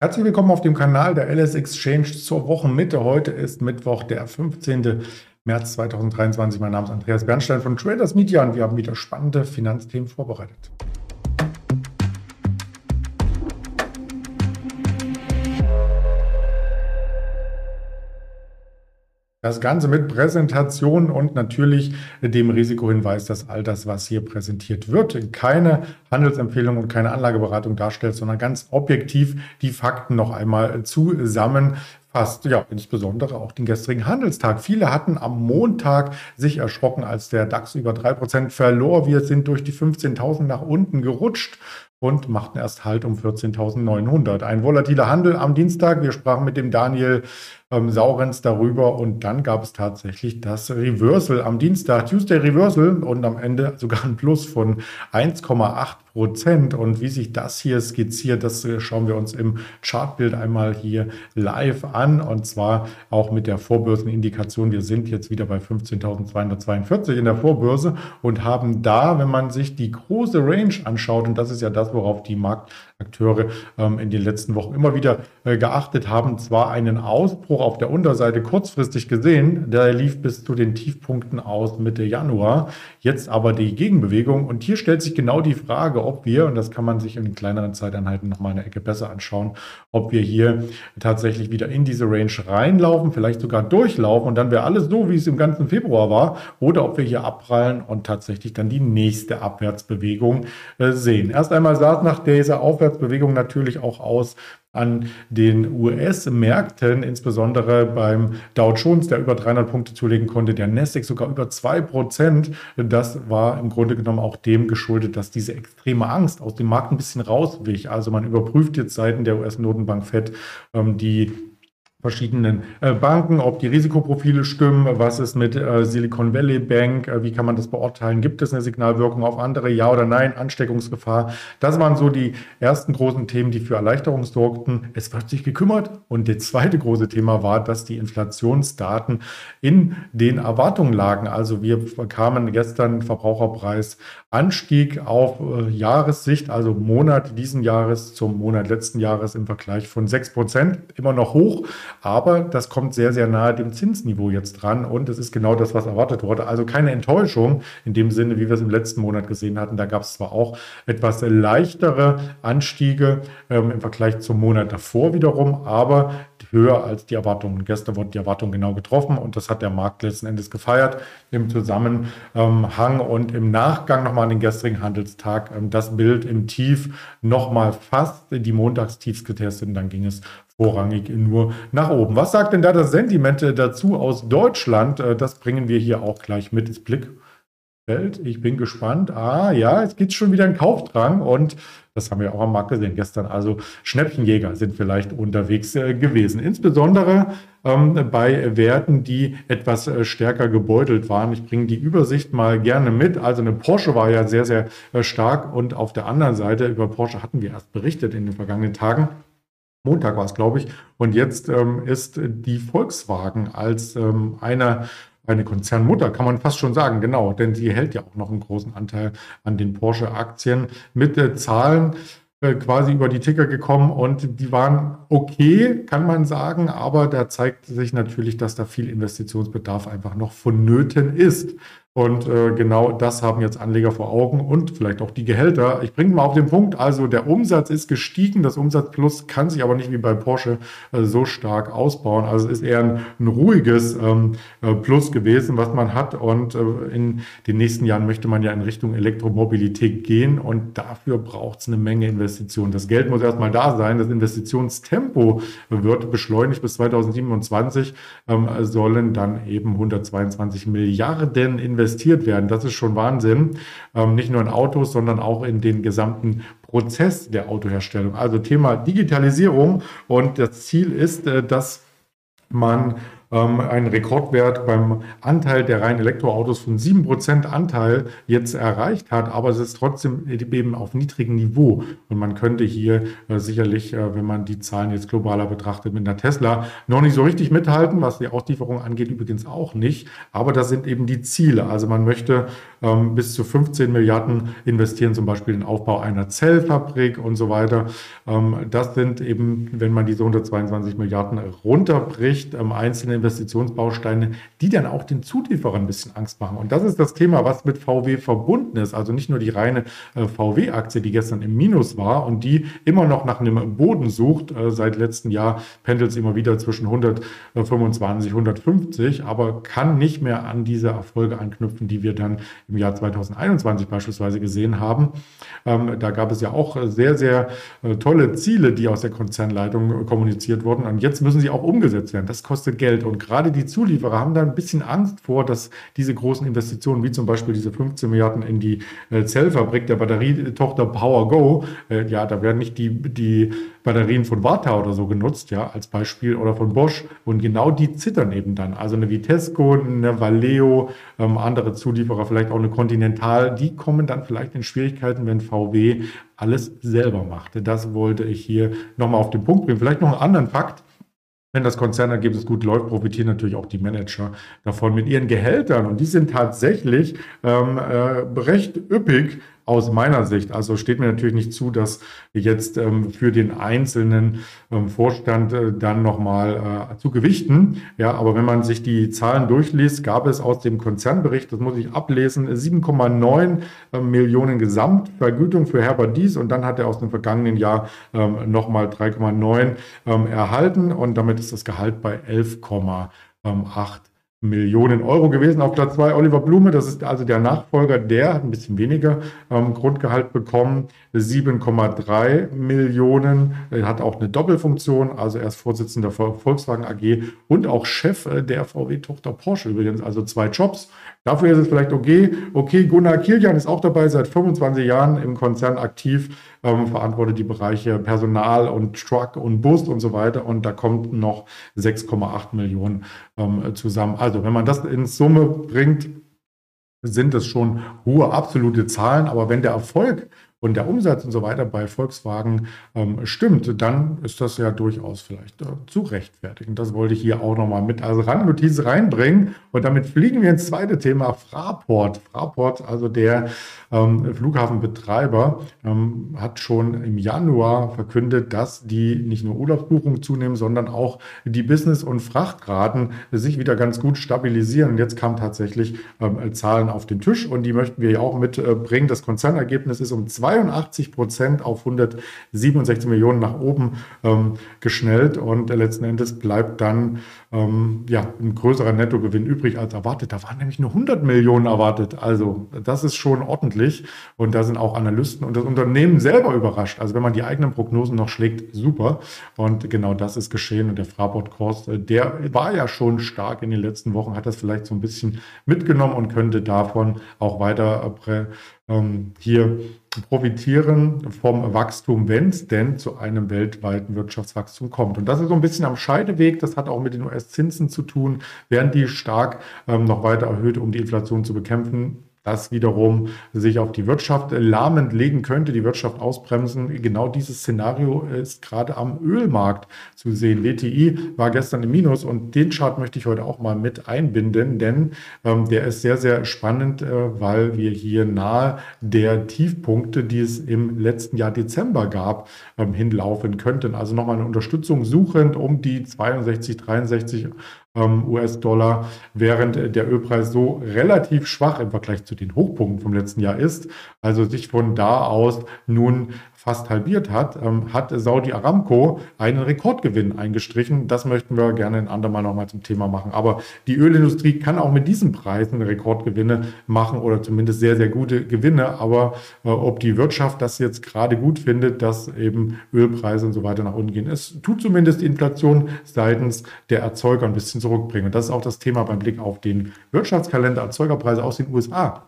Herzlich willkommen auf dem Kanal der LS Exchange zur Wochenmitte. Heute ist Mittwoch, der 15. März 2023. Mein Name ist Andreas Bernstein von Traders Media und wir haben wieder spannende Finanzthemen vorbereitet. Das Ganze mit Präsentation und natürlich dem Risikohinweis, dass all das, was hier präsentiert wird, keine Handelsempfehlung und keine Anlageberatung darstellt, sondern ganz objektiv die Fakten noch einmal zusammenfasst. Ja, insbesondere auch den gestrigen Handelstag. Viele hatten am Montag sich erschrocken, als der DAX über 3% verlor. Wir sind durch die 15.000 nach unten gerutscht und machten erst Halt um 14.900. Ein volatiler Handel am Dienstag. Wir sprachen mit dem Daniel ähm, Saurenz darüber und dann gab es tatsächlich das Reversal am Dienstag, Tuesday Reversal und am Ende sogar ein Plus von 1,8 Prozent. Und wie sich das hier skizziert, das äh, schauen wir uns im Chartbild einmal hier live an und zwar auch mit der Vorbörsenindikation. Wir sind jetzt wieder bei 15.242 in der Vorbörse und haben da, wenn man sich die große Range anschaut, und das ist ja das, worauf die Marktakteure ähm, in den letzten Wochen immer wieder äh, geachtet haben, zwar einen Ausbruch auf der Unterseite kurzfristig gesehen. Der lief bis zu den Tiefpunkten aus Mitte Januar. Jetzt aber die Gegenbewegung. Und hier stellt sich genau die Frage, ob wir, und das kann man sich in kleineren Zeiteinheiten noch mal eine Ecke besser anschauen, ob wir hier tatsächlich wieder in diese Range reinlaufen, vielleicht sogar durchlaufen und dann wäre alles so, wie es im ganzen Februar war, oder ob wir hier abprallen und tatsächlich dann die nächste Abwärtsbewegung äh, sehen. Erst einmal es nach dieser Aufwärtsbewegung natürlich auch aus an den US-Märkten, insbesondere beim Dow Jones, der über 300 Punkte zulegen konnte, der Nasdaq sogar über 2%. Das war im Grunde genommen auch dem geschuldet, dass diese extreme Angst aus dem Markt ein bisschen rauswich. Also man überprüft jetzt Seiten der US-Notenbank FED ähm, die verschiedenen äh, Banken, ob die Risikoprofile stimmen, was ist mit äh, Silicon Valley Bank, äh, wie kann man das beurteilen, gibt es eine Signalwirkung auf andere, ja oder nein, Ansteckungsgefahr. Das waren so die ersten großen Themen, die für Erleichterung sorgten. Es wird sich gekümmert und das zweite große Thema war, dass die Inflationsdaten in den Erwartungen lagen. Also wir bekamen gestern Verbraucherpreisanstieg auf Jahressicht, also Monat diesen Jahres zum Monat letzten Jahres im Vergleich von 6 Prozent, immer noch hoch. Aber das kommt sehr, sehr nahe dem Zinsniveau jetzt dran und es ist genau das, was erwartet wurde. Also keine Enttäuschung in dem Sinne, wie wir es im letzten Monat gesehen hatten. Da gab es zwar auch etwas leichtere Anstiege ähm, im Vergleich zum Monat davor wiederum, aber höher als die Erwartungen. Gestern wurden die Erwartungen genau getroffen und das hat der Markt letzten Endes gefeiert im Zusammenhang und im Nachgang nochmal an den gestrigen Handelstag ähm, das Bild im Tief nochmal fast die Montagstiefs getestet und dann ging es vorrangig nur nach oben. Was sagt denn da das Sentiment dazu aus Deutschland? Äh, das bringen wir hier auch gleich mit ins Blickfeld. Ich bin gespannt. Ah ja, es gibt schon wieder einen Kaufdrang und das haben wir auch am Markt gesehen gestern. Also Schnäppchenjäger sind vielleicht unterwegs äh, gewesen. Insbesondere ähm, bei Werten, die etwas äh, stärker gebeutelt waren. Ich bringe die Übersicht mal gerne mit. Also eine Porsche war ja sehr, sehr äh, stark und auf der anderen Seite über Porsche hatten wir erst berichtet in den vergangenen Tagen. Montag war es, glaube ich. Und jetzt ähm, ist die Volkswagen als ähm, einer eine Konzernmutter, kann man fast schon sagen, genau, denn sie hält ja auch noch einen großen Anteil an den Porsche-Aktien mit äh, Zahlen äh, quasi über die Ticker gekommen und die waren okay, kann man sagen, aber da zeigt sich natürlich, dass da viel Investitionsbedarf einfach noch vonnöten ist. Und äh, genau das haben jetzt Anleger vor Augen und vielleicht auch die Gehälter. Ich bringe mal auf den Punkt, also der Umsatz ist gestiegen, das Umsatzplus kann sich aber nicht wie bei Porsche äh, so stark ausbauen. Also es ist eher ein, ein ruhiges ähm, äh, Plus gewesen, was man hat. Und äh, in den nächsten Jahren möchte man ja in Richtung Elektromobilität gehen und dafür braucht es eine Menge Investitionen. Das Geld muss erstmal da sein. Das Investitionstempo wird beschleunigt bis 2027, ähm, sollen dann eben 122 Milliarden investieren investiert werden. Das ist schon Wahnsinn. Ähm, nicht nur in Autos, sondern auch in den gesamten Prozess der Autoherstellung. Also Thema Digitalisierung. Und das Ziel ist, äh, dass man ähm, einen Rekordwert beim Anteil der reinen Elektroautos von 7% Anteil jetzt erreicht hat, aber es ist trotzdem eben auf niedrigem Niveau. Und man könnte hier äh, sicherlich, äh, wenn man die Zahlen jetzt globaler betrachtet, mit einer Tesla noch nicht so richtig mithalten, was die Auslieferung angeht, übrigens auch nicht. Aber das sind eben die Ziele. Also man möchte ähm, bis zu 15 Milliarden investieren, zum Beispiel in den Aufbau einer Zellfabrik und so weiter. Ähm, das sind eben, wenn man diese 122 Milliarden runterbricht, ähm, einzelne Investitionsbausteine, die dann auch den Zulieferern ein bisschen Angst machen. Und das ist das Thema, was mit VW verbunden ist. Also nicht nur die reine äh, VW-Aktie, die gestern im Minus war und die immer noch nach einem Boden sucht. Äh, seit letztem Jahr pendelt sie immer wieder zwischen 125, 150, aber kann nicht mehr an diese Erfolge anknüpfen, die wir dann im Jahr 2021 beispielsweise gesehen haben. Ähm, da gab es ja auch sehr, sehr äh, tolle Ziele, die aus der Konzernleitung kommuniziert wurden. Und jetzt müssen sie auch umgesetzt werden. Das kostet Geld. Und gerade die Zulieferer haben da ein bisschen Angst vor, dass diese großen Investitionen, wie zum Beispiel diese 15 Milliarden in die äh, Zellfabrik der Batterietochter PowerGo, äh, ja, da werden nicht die, die Batterien von Warta oder so genutzt, ja, als Beispiel, oder von Bosch. Und genau die zittern eben dann. Also eine Vitesco, eine Valeo, ähm, andere Zulieferer, vielleicht auch eine Continental, die kommen dann vielleicht in Schwierigkeiten, wenn VW alles selber macht. Das wollte ich hier nochmal auf den Punkt bringen. Vielleicht noch einen anderen Fakt. Wenn das Konzernergebnis gut läuft, profitieren natürlich auch die Manager davon mit ihren Gehältern. Und die sind tatsächlich ähm, äh, recht üppig aus meiner Sicht. Also steht mir natürlich nicht zu, dass jetzt ähm, für den einzelnen ähm, Vorstand äh, dann nochmal äh, zu gewichten. Ja, aber wenn man sich die Zahlen durchliest, gab es aus dem Konzernbericht, das muss ich ablesen, 7,9 äh, Millionen Gesamtvergütung für Herbert Dies und dann hat er aus dem vergangenen Jahr ähm, nochmal 3,9 ähm, erhalten und damit ist das Gehalt bei 11,8 Millionen Euro gewesen. Auf Platz 2 Oliver Blume, das ist also der Nachfolger, der hat ein bisschen weniger ähm, Grundgehalt bekommen, 7,3 Millionen, er hat auch eine Doppelfunktion, also er ist Vorsitzender der Volkswagen AG und auch Chef äh, der VW-Tochter Porsche übrigens, also zwei Jobs. Dafür ist es vielleicht okay. Okay, Gunnar Kilian ist auch dabei, seit 25 Jahren im Konzern aktiv, ähm, verantwortet die Bereiche Personal und Truck und Bus und so weiter. Und da kommt noch 6,8 Millionen ähm, zusammen. Also wenn man das in Summe bringt, sind es schon hohe absolute Zahlen. Aber wenn der Erfolg und der Umsatz und so weiter bei Volkswagen ähm, stimmt, dann ist das ja durchaus vielleicht äh, zu rechtfertigen. Das wollte ich hier auch nochmal mit als Randnotiz reinbringen. Und damit fliegen wir ins zweite Thema, Fraport. Fraport, also der ähm, Flughafenbetreiber, ähm, hat schon im Januar verkündet, dass die nicht nur Urlaubsbuchungen zunehmen, sondern auch die Business- und Frachtraten sich wieder ganz gut stabilisieren. Und jetzt kamen tatsächlich ähm, Zahlen auf den Tisch und die möchten wir ja auch mitbringen. Das Konzernergebnis ist um zwei 82 Prozent auf 167 Millionen nach oben ähm, geschnellt und letzten Endes bleibt dann ähm, ja, ein größerer Nettogewinn übrig als erwartet. Da waren nämlich nur 100 Millionen erwartet. Also das ist schon ordentlich und da sind auch Analysten und das Unternehmen selber überrascht. Also wenn man die eigenen Prognosen noch schlägt, super. Und genau das ist geschehen und der Fraport-Kurs, äh, der war ja schon stark in den letzten Wochen, hat das vielleicht so ein bisschen mitgenommen und könnte davon auch weiter äh, ähm, hier profitieren vom Wachstum, wenn es denn zu einem weltweiten Wirtschaftswachstum kommt. Und das ist so ein bisschen am Scheideweg. Das hat auch mit den US-Zinsen zu tun. Werden die stark ähm, noch weiter erhöht, um die Inflation zu bekämpfen? Das wiederum sich auf die Wirtschaft lahmend legen könnte, die Wirtschaft ausbremsen. Genau dieses Szenario ist gerade am Ölmarkt zu sehen. WTI war gestern im Minus und den Chart möchte ich heute auch mal mit einbinden, denn ähm, der ist sehr, sehr spannend, äh, weil wir hier nahe der Tiefpunkte, die es im letzten Jahr Dezember gab, ähm, hinlaufen könnten. Also nochmal eine Unterstützung suchend um die 62, 63 ähm, US-Dollar, während der Ölpreis so relativ schwach im Vergleich zu den Hochpunkten vom letzten Jahr ist. Also sich von da aus nun fast halbiert hat, ähm, hat Saudi Aramco einen Rekordgewinn eingestrichen. Das möchten wir gerne ein andermal nochmal zum Thema machen. Aber die Ölindustrie kann auch mit diesen Preisen Rekordgewinne machen oder zumindest sehr, sehr gute Gewinne. Aber äh, ob die Wirtschaft das jetzt gerade gut findet, dass eben Ölpreise und so weiter nach unten gehen, es tut zumindest die Inflation seitens der Erzeuger ein bisschen zurückbringen. Und das ist auch das Thema beim Blick auf den Wirtschaftskalender Erzeugerpreise aus den USA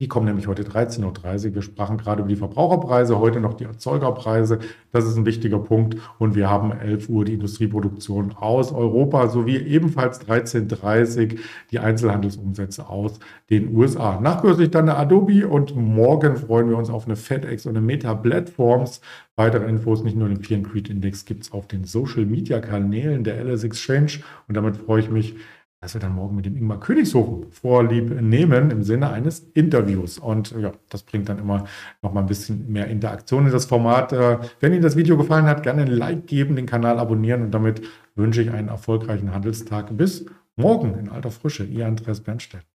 Die kommen nämlich heute 13.30 Uhr. Wir sprachen gerade über die Verbraucherpreise, heute noch die Erzeugerpreise. Das ist ein wichtiger Punkt. Und wir haben 11 Uhr die Industrieproduktion aus Europa sowie ebenfalls 13.30 Uhr die Einzelhandelsumsätze aus den USA. Nachkürzlich dann eine Adobe und morgen freuen wir uns auf eine FedEx und eine Meta Platforms. Weitere Infos, nicht nur den Fear Creed Index, gibt es auf den Social Media Kanälen der LS Exchange. Und damit freue ich mich, dass wir dann morgen mit dem Ingmar Königshofen vorlieb nehmen im Sinne eines Interviews. Und ja, das bringt dann immer noch mal ein bisschen mehr Interaktion in das Format. Äh, wenn Ihnen das Video gefallen hat, gerne ein Like geben, den Kanal abonnieren und damit wünsche ich einen erfolgreichen Handelstag. Bis morgen in alter Frische. Ihr Andreas Bernstedt.